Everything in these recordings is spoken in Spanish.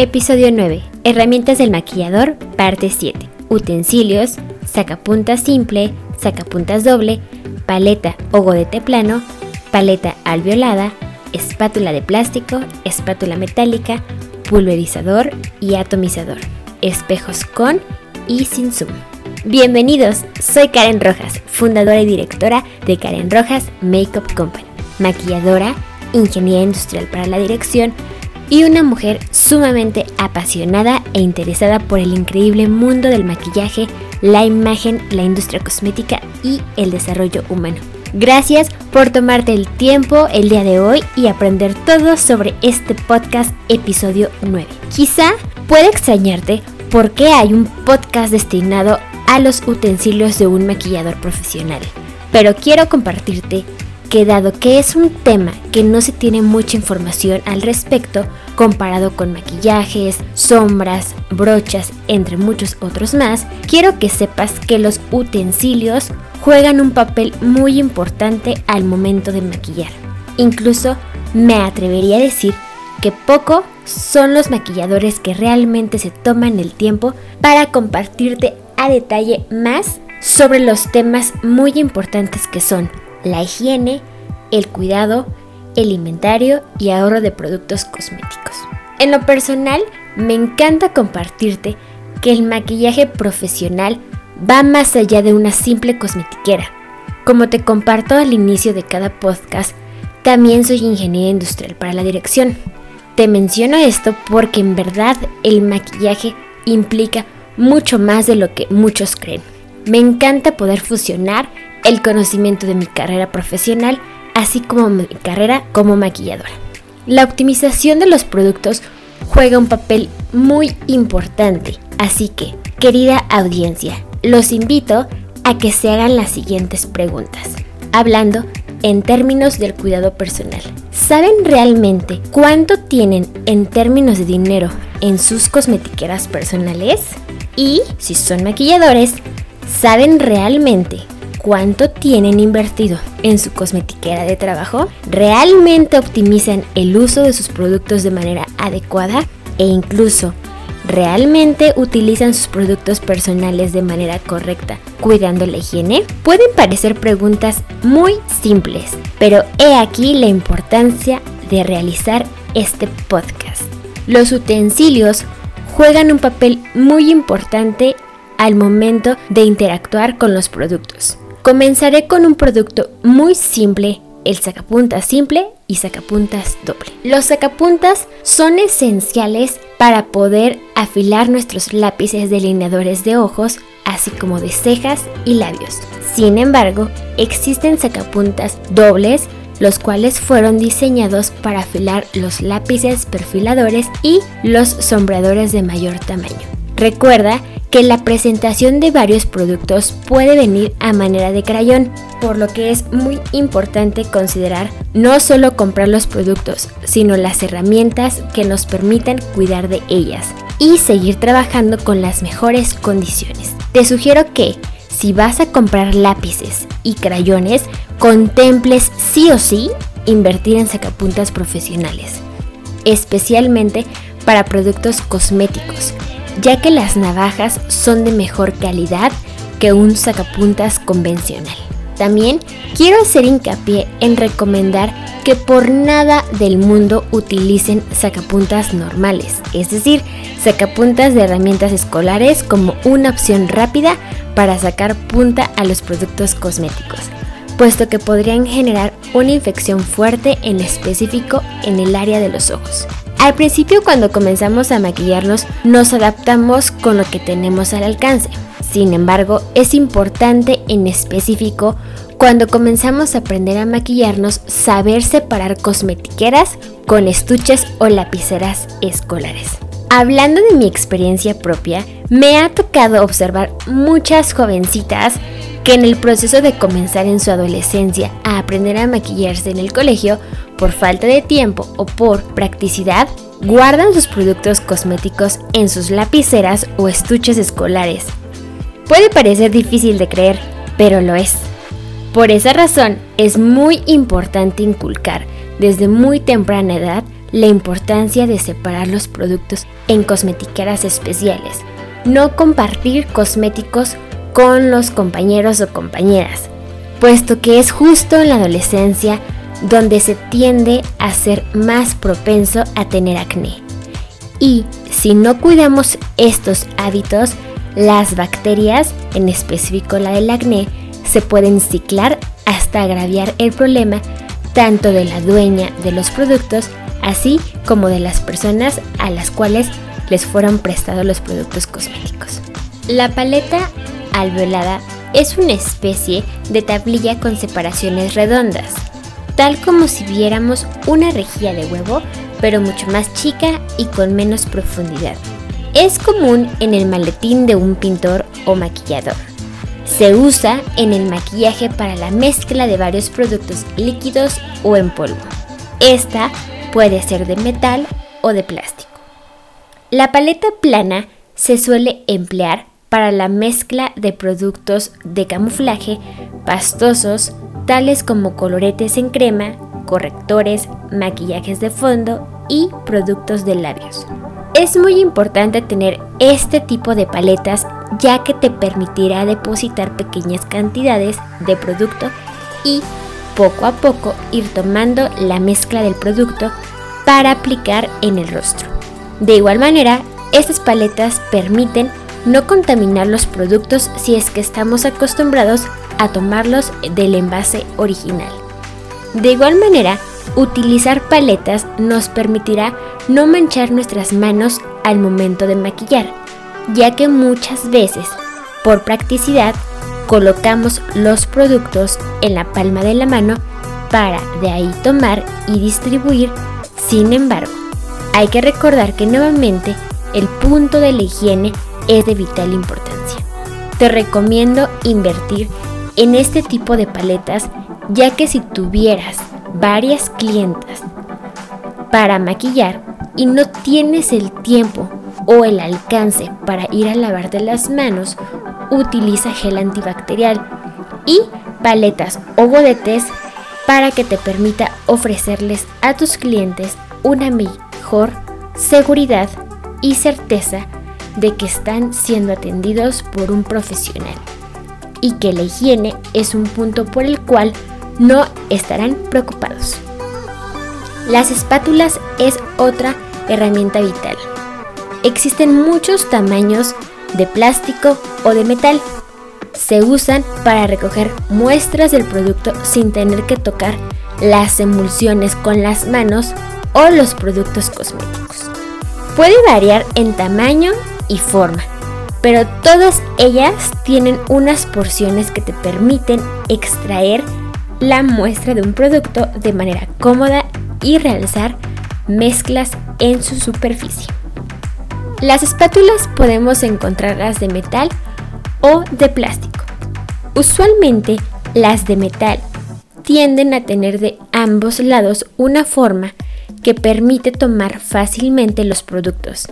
Episodio 9. Herramientas del maquillador, parte 7. Utensilios, sacapuntas simple, sacapuntas doble, paleta o godete plano, paleta alveolada, espátula de plástico, espátula metálica, pulverizador y atomizador, espejos con y sin zoom. Bienvenidos, soy Karen Rojas, fundadora y directora de Karen Rojas Makeup Company, maquilladora, ingeniera industrial para la dirección, y una mujer sumamente apasionada e interesada por el increíble mundo del maquillaje, la imagen, la industria cosmética y el desarrollo humano. Gracias por tomarte el tiempo el día de hoy y aprender todo sobre este podcast episodio 9. Quizá puede extrañarte por qué hay un podcast destinado a los utensilios de un maquillador profesional, pero quiero compartirte que dado que es un tema que no se tiene mucha información al respecto, comparado con maquillajes, sombras, brochas, entre muchos otros más, quiero que sepas que los utensilios juegan un papel muy importante al momento de maquillar. Incluso me atrevería a decir que poco son los maquilladores que realmente se toman el tiempo para compartirte a detalle más sobre los temas muy importantes que son la higiene, el cuidado, el inventario y ahorro de productos cosméticos. En lo personal, me encanta compartirte que el maquillaje profesional va más allá de una simple cosmetiquera. Como te comparto al inicio de cada podcast, también soy ingeniera industrial para la dirección. Te menciono esto porque en verdad el maquillaje implica mucho más de lo que muchos creen. Me encanta poder fusionar el conocimiento de mi carrera profesional, así como mi carrera como maquilladora. La optimización de los productos juega un papel muy importante, así que, querida audiencia, los invito a que se hagan las siguientes preguntas, hablando en términos del cuidado personal. ¿Saben realmente cuánto tienen en términos de dinero en sus cosmetiqueras personales? Y si son maquilladores, ¿saben realmente cuánto tienen invertido en su cosmetiquera de trabajo, realmente optimizan el uso de sus productos de manera adecuada e incluso realmente utilizan sus productos personales de manera correcta, cuidando la higiene? Pueden parecer preguntas muy simples, pero he aquí la importancia de realizar este podcast. Los utensilios juegan un papel muy importante al momento de interactuar con los productos. Comenzaré con un producto muy simple el sacapuntas simple y sacapuntas doble. Los sacapuntas son esenciales para poder afilar nuestros lápices delineadores de ojos, así como de cejas y labios. Sin embargo, existen sacapuntas dobles los cuales fueron diseñados para afilar los lápices perfiladores y los sombreadores de mayor tamaño. Recuerda que la presentación de varios productos puede venir a manera de crayón, por lo que es muy importante considerar no solo comprar los productos, sino las herramientas que nos permitan cuidar de ellas y seguir trabajando con las mejores condiciones. Te sugiero que si vas a comprar lápices y crayones, contemples sí o sí invertir en sacapuntas profesionales, especialmente para productos cosméticos, ya que las navajas son de mejor calidad que un sacapuntas convencional. También quiero hacer hincapié en recomendar que por nada del mundo utilicen sacapuntas normales, es decir, sacapuntas de herramientas escolares como una opción rápida para sacar punta a los productos cosméticos, puesto que podrían generar una infección fuerte en específico en el área de los ojos. Al principio cuando comenzamos a maquillarnos nos adaptamos con lo que tenemos al alcance. Sin embargo, es importante en específico cuando comenzamos a aprender a maquillarnos saber separar cosmetiqueras con estuches o lapiceras escolares. Hablando de mi experiencia propia, me ha tocado observar muchas jovencitas que en el proceso de comenzar en su adolescencia a aprender a maquillarse en el colegio, por falta de tiempo o por practicidad, guardan sus productos cosméticos en sus lapiceras o estuches escolares. Puede parecer difícil de creer, pero lo es. Por esa razón, es muy importante inculcar desde muy temprana edad la importancia de separar los productos en cosmetiqueras especiales, no compartir cosméticos con los compañeros o compañeras, puesto que es justo en la adolescencia donde se tiende a ser más propenso a tener acné. Y si no cuidamos estos hábitos, las bacterias, en específico la del acné, se pueden ciclar hasta agraviar el problema tanto de la dueña de los productos así como de las personas a las cuales les fueron prestados los productos cosméticos. La paleta alveolada es una especie de tablilla con separaciones redondas, tal como si viéramos una rejilla de huevo, pero mucho más chica y con menos profundidad. Es común en el maletín de un pintor o maquillador. Se usa en el maquillaje para la mezcla de varios productos líquidos o en polvo. Esta Puede ser de metal o de plástico. La paleta plana se suele emplear para la mezcla de productos de camuflaje pastosos, tales como coloretes en crema, correctores, maquillajes de fondo y productos de labios. Es muy importante tener este tipo de paletas ya que te permitirá depositar pequeñas cantidades de producto y poco a poco ir tomando la mezcla del producto para aplicar en el rostro. De igual manera, estas paletas permiten no contaminar los productos si es que estamos acostumbrados a tomarlos del envase original. De igual manera, utilizar paletas nos permitirá no manchar nuestras manos al momento de maquillar, ya que muchas veces, por practicidad, colocamos los productos en la palma de la mano para de ahí tomar y distribuir. Sin embargo, hay que recordar que nuevamente el punto de la higiene es de vital importancia. Te recomiendo invertir en este tipo de paletas ya que si tuvieras varias clientas para maquillar y no tienes el tiempo o el alcance para ir a lavarte las manos utiliza gel antibacterial y paletas o godetes para que te permita ofrecerles a tus clientes una mejor seguridad y certeza de que están siendo atendidos por un profesional y que la higiene es un punto por el cual no estarán preocupados. Las espátulas es otra herramienta vital. Existen muchos tamaños de plástico o de metal. Se usan para recoger muestras del producto sin tener que tocar las emulsiones con las manos o los productos cosméticos. Puede variar en tamaño y forma, pero todas ellas tienen unas porciones que te permiten extraer la muestra de un producto de manera cómoda y realizar mezclas en su superficie. Las espátulas podemos encontrarlas de metal o de plástico. Usualmente las de metal tienden a tener de ambos lados una forma que permite tomar fácilmente los productos,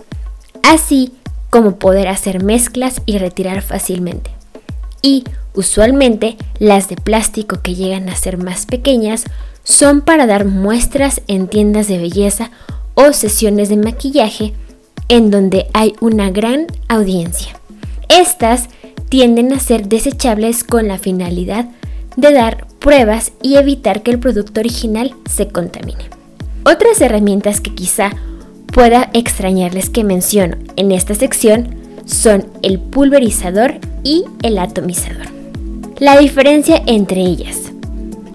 así como poder hacer mezclas y retirar fácilmente. Y usualmente las de plástico que llegan a ser más pequeñas son para dar muestras en tiendas de belleza o sesiones de maquillaje en donde hay una gran audiencia. Estas tienden a ser desechables con la finalidad de dar pruebas y evitar que el producto original se contamine. Otras herramientas que quizá pueda extrañarles que menciono en esta sección son el pulverizador y el atomizador. La diferencia entre ellas.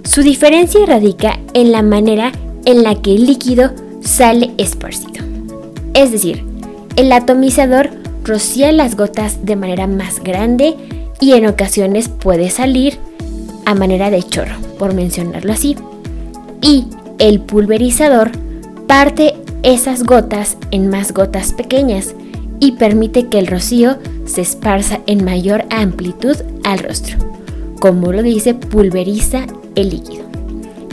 Su diferencia radica en la manera en la que el líquido sale esparcido. Es decir, el atomizador rocía las gotas de manera más grande y en ocasiones puede salir a manera de chorro, por mencionarlo así. Y el pulverizador parte esas gotas en más gotas pequeñas y permite que el rocío se esparza en mayor amplitud al rostro. Como lo dice, pulveriza el líquido.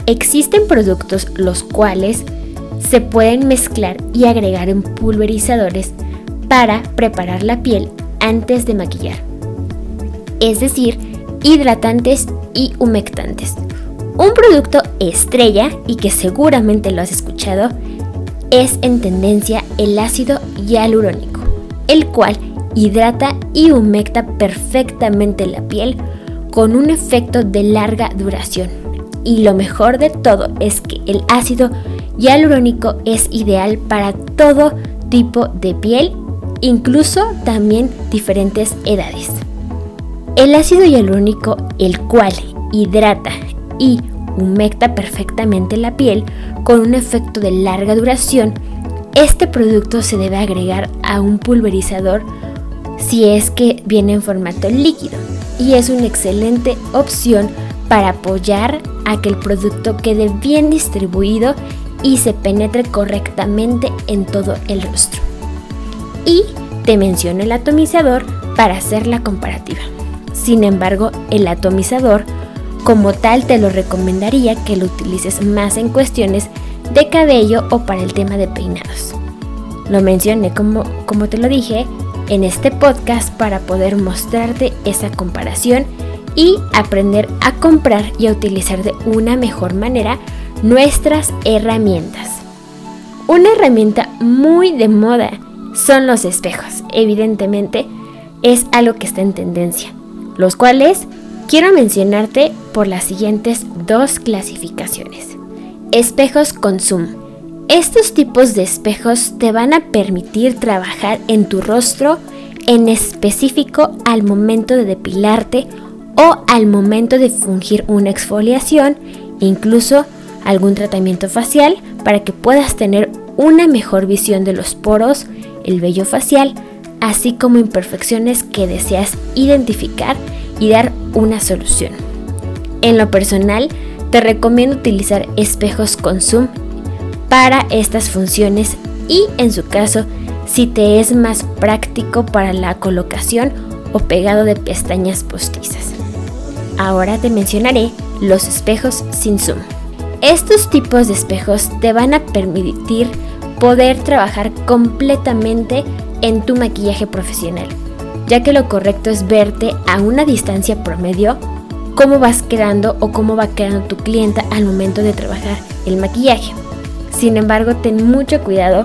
Existen productos los cuales se pueden mezclar y agregar en pulverizadores para preparar la piel antes de maquillar. Es decir, hidratantes y humectantes. Un producto estrella, y que seguramente lo has escuchado, es en tendencia el ácido hialurónico, el cual hidrata y humecta perfectamente la piel con un efecto de larga duración. Y lo mejor de todo es que el ácido hialurónico es ideal para todo tipo de piel incluso también diferentes edades. El ácido hialurónico, el cual hidrata y humecta perfectamente la piel con un efecto de larga duración, este producto se debe agregar a un pulverizador si es que viene en formato líquido y es una excelente opción para apoyar a que el producto quede bien distribuido y se penetre correctamente en todo el rostro y te menciono el atomizador para hacer la comparativa. Sin embargo, el atomizador como tal te lo recomendaría que lo utilices más en cuestiones de cabello o para el tema de peinados. Lo mencioné como, como te lo dije en este podcast para poder mostrarte esa comparación y aprender a comprar y a utilizar de una mejor manera nuestras herramientas. Una herramienta muy de moda son los espejos. Evidentemente es algo que está en tendencia, los cuales quiero mencionarte por las siguientes dos clasificaciones. Espejos con zoom. Estos tipos de espejos te van a permitir trabajar en tu rostro en específico al momento de depilarte o al momento de fungir una exfoliación, incluso algún tratamiento facial para que puedas tener una mejor visión de los poros el vello facial, así como imperfecciones que deseas identificar y dar una solución. En lo personal, te recomiendo utilizar espejos con zoom para estas funciones y en su caso, si te es más práctico para la colocación o pegado de pestañas postizas. Ahora te mencionaré los espejos sin zoom. Estos tipos de espejos te van a permitir poder trabajar completamente en tu maquillaje profesional, ya que lo correcto es verte a una distancia promedio cómo vas quedando o cómo va quedando tu clienta al momento de trabajar el maquillaje. Sin embargo, ten mucho cuidado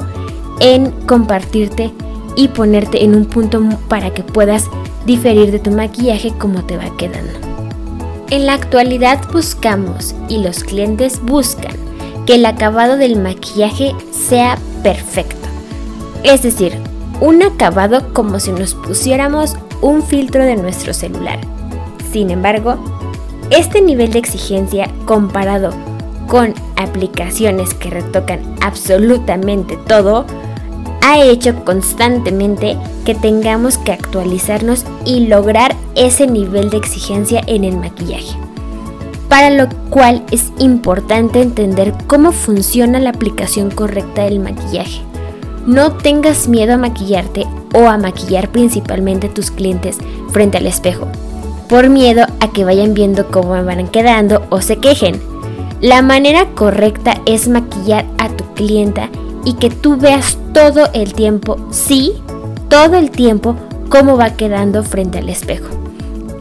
en compartirte y ponerte en un punto para que puedas diferir de tu maquillaje como te va quedando. En la actualidad buscamos y los clientes buscan que el acabado del maquillaje sea perfecto. Es decir, un acabado como si nos pusiéramos un filtro de nuestro celular. Sin embargo, este nivel de exigencia comparado con aplicaciones que retocan absolutamente todo, ha hecho constantemente que tengamos que actualizarnos y lograr ese nivel de exigencia en el maquillaje. Para lo cual es importante entender cómo funciona la aplicación correcta del maquillaje. No tengas miedo a maquillarte o a maquillar principalmente a tus clientes frente al espejo, por miedo a que vayan viendo cómo van quedando o se quejen. La manera correcta es maquillar a tu clienta y que tú veas todo el tiempo, sí, todo el tiempo, cómo va quedando frente al espejo.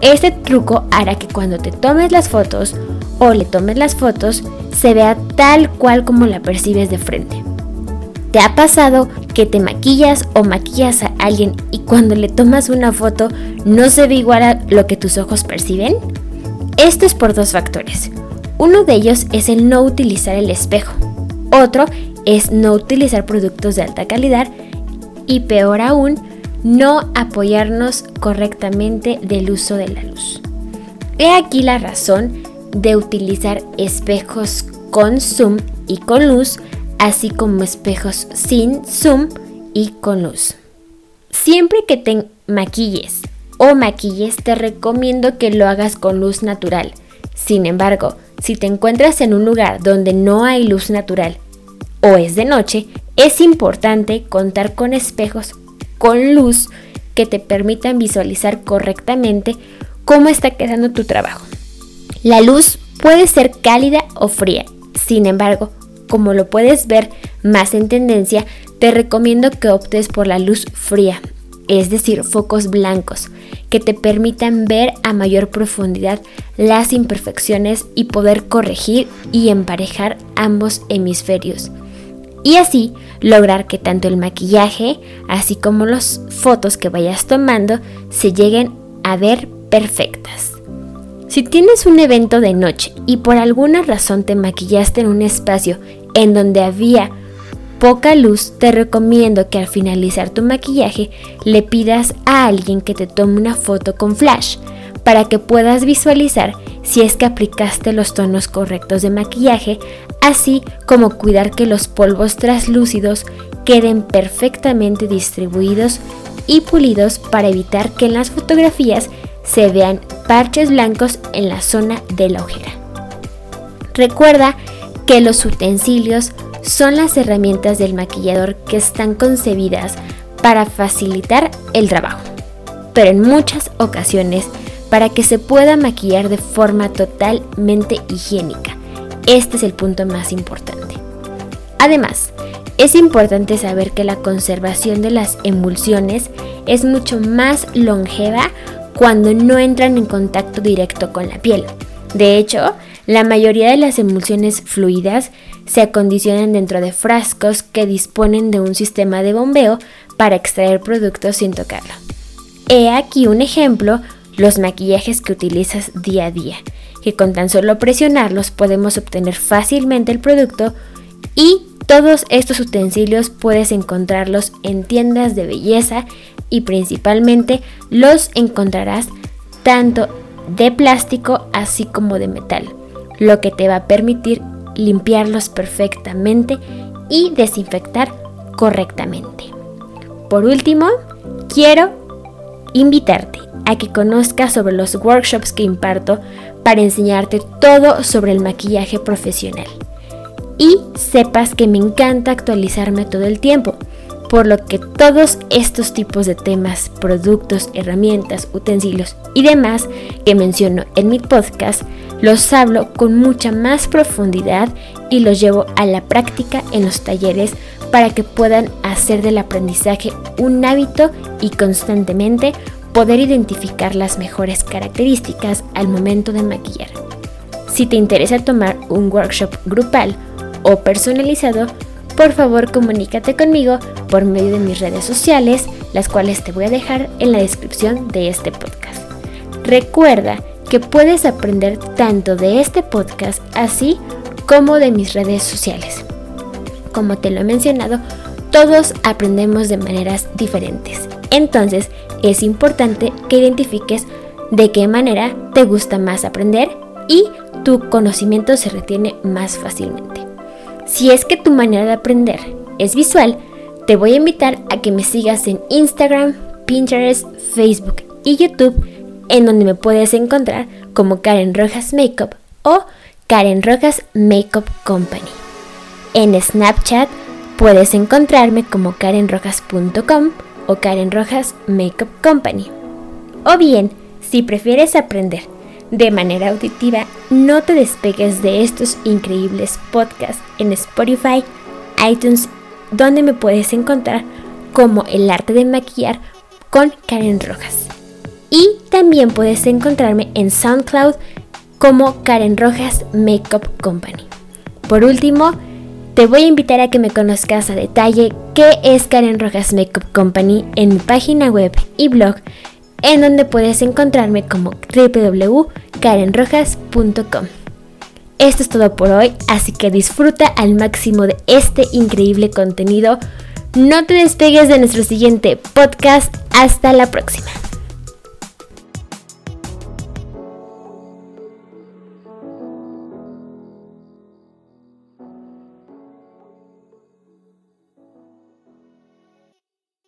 Este truco hará que cuando te tomes las fotos o le tomes las fotos, se vea tal cual como la percibes de frente. ¿Te ha pasado que te maquillas o maquillas a alguien y cuando le tomas una foto no se ve igual a lo que tus ojos perciben? Esto es por dos factores. Uno de ellos es el no utilizar el espejo. Otro es no utilizar productos de alta calidad y peor aún, no apoyarnos correctamente del uso de la luz. He aquí la razón de utilizar espejos con zoom y con luz, así como espejos sin zoom y con luz. Siempre que te maquilles o maquilles, te recomiendo que lo hagas con luz natural. Sin embargo, si te encuentras en un lugar donde no hay luz natural o es de noche, es importante contar con espejos con luz que te permitan visualizar correctamente cómo está quedando tu trabajo. La luz puede ser cálida o fría, sin embargo, como lo puedes ver más en tendencia, te recomiendo que optes por la luz fría, es decir, focos blancos, que te permitan ver a mayor profundidad las imperfecciones y poder corregir y emparejar ambos hemisferios y así lograr que tanto el maquillaje así como las fotos que vayas tomando se lleguen a ver perfectas. Si tienes un evento de noche y por alguna razón te maquillaste en un espacio en donde había poca luz, te recomiendo que al finalizar tu maquillaje le pidas a alguien que te tome una foto con flash para que puedas visualizar si es que aplicaste los tonos correctos de maquillaje, así como cuidar que los polvos translúcidos queden perfectamente distribuidos y pulidos para evitar que en las fotografías se vean parches blancos en la zona de la ojera. Recuerda que los utensilios son las herramientas del maquillador que están concebidas para facilitar el trabajo, pero en muchas ocasiones para que se pueda maquillar de forma totalmente higiénica. Este es el punto más importante. Además, es importante saber que la conservación de las emulsiones es mucho más longeva cuando no entran en contacto directo con la piel. De hecho, la mayoría de las emulsiones fluidas se acondicionan dentro de frascos que disponen de un sistema de bombeo para extraer productos sin tocarlo. He aquí un ejemplo los maquillajes que utilizas día a día, que con tan solo presionarlos podemos obtener fácilmente el producto y todos estos utensilios puedes encontrarlos en tiendas de belleza y principalmente los encontrarás tanto de plástico así como de metal, lo que te va a permitir limpiarlos perfectamente y desinfectar correctamente. Por último, quiero invitarte a que conozcas sobre los workshops que imparto para enseñarte todo sobre el maquillaje profesional. Y sepas que me encanta actualizarme todo el tiempo, por lo que todos estos tipos de temas, productos, herramientas, utensilios y demás que menciono en mi podcast, los hablo con mucha más profundidad y los llevo a la práctica en los talleres para que puedan hacer del aprendizaje un hábito y constantemente poder identificar las mejores características al momento de maquillar. Si te interesa tomar un workshop grupal o personalizado, por favor comunícate conmigo por medio de mis redes sociales, las cuales te voy a dejar en la descripción de este podcast. Recuerda que puedes aprender tanto de este podcast así como de mis redes sociales. Como te lo he mencionado, todos aprendemos de maneras diferentes. Entonces, es importante que identifiques de qué manera te gusta más aprender y tu conocimiento se retiene más fácilmente. Si es que tu manera de aprender es visual, te voy a invitar a que me sigas en Instagram, Pinterest, Facebook y YouTube, en donde me puedes encontrar como Karen Rojas Makeup o Karen Rojas Makeup Company. En Snapchat puedes encontrarme como karenrojas.com o Karen Rojas Makeup Company. O bien, si prefieres aprender de manera auditiva, no te despegues de estos increíbles podcasts en Spotify, iTunes, donde me puedes encontrar como El arte de maquillar con Karen Rojas. Y también puedes encontrarme en SoundCloud como Karen Rojas Makeup Company. Por último, te voy a invitar a que me conozcas a detalle qué es Karen Rojas Makeup Company en mi página web y blog, en donde puedes encontrarme como www.karenrojas.com. Esto es todo por hoy, así que disfruta al máximo de este increíble contenido. No te despegues de nuestro siguiente podcast. Hasta la próxima.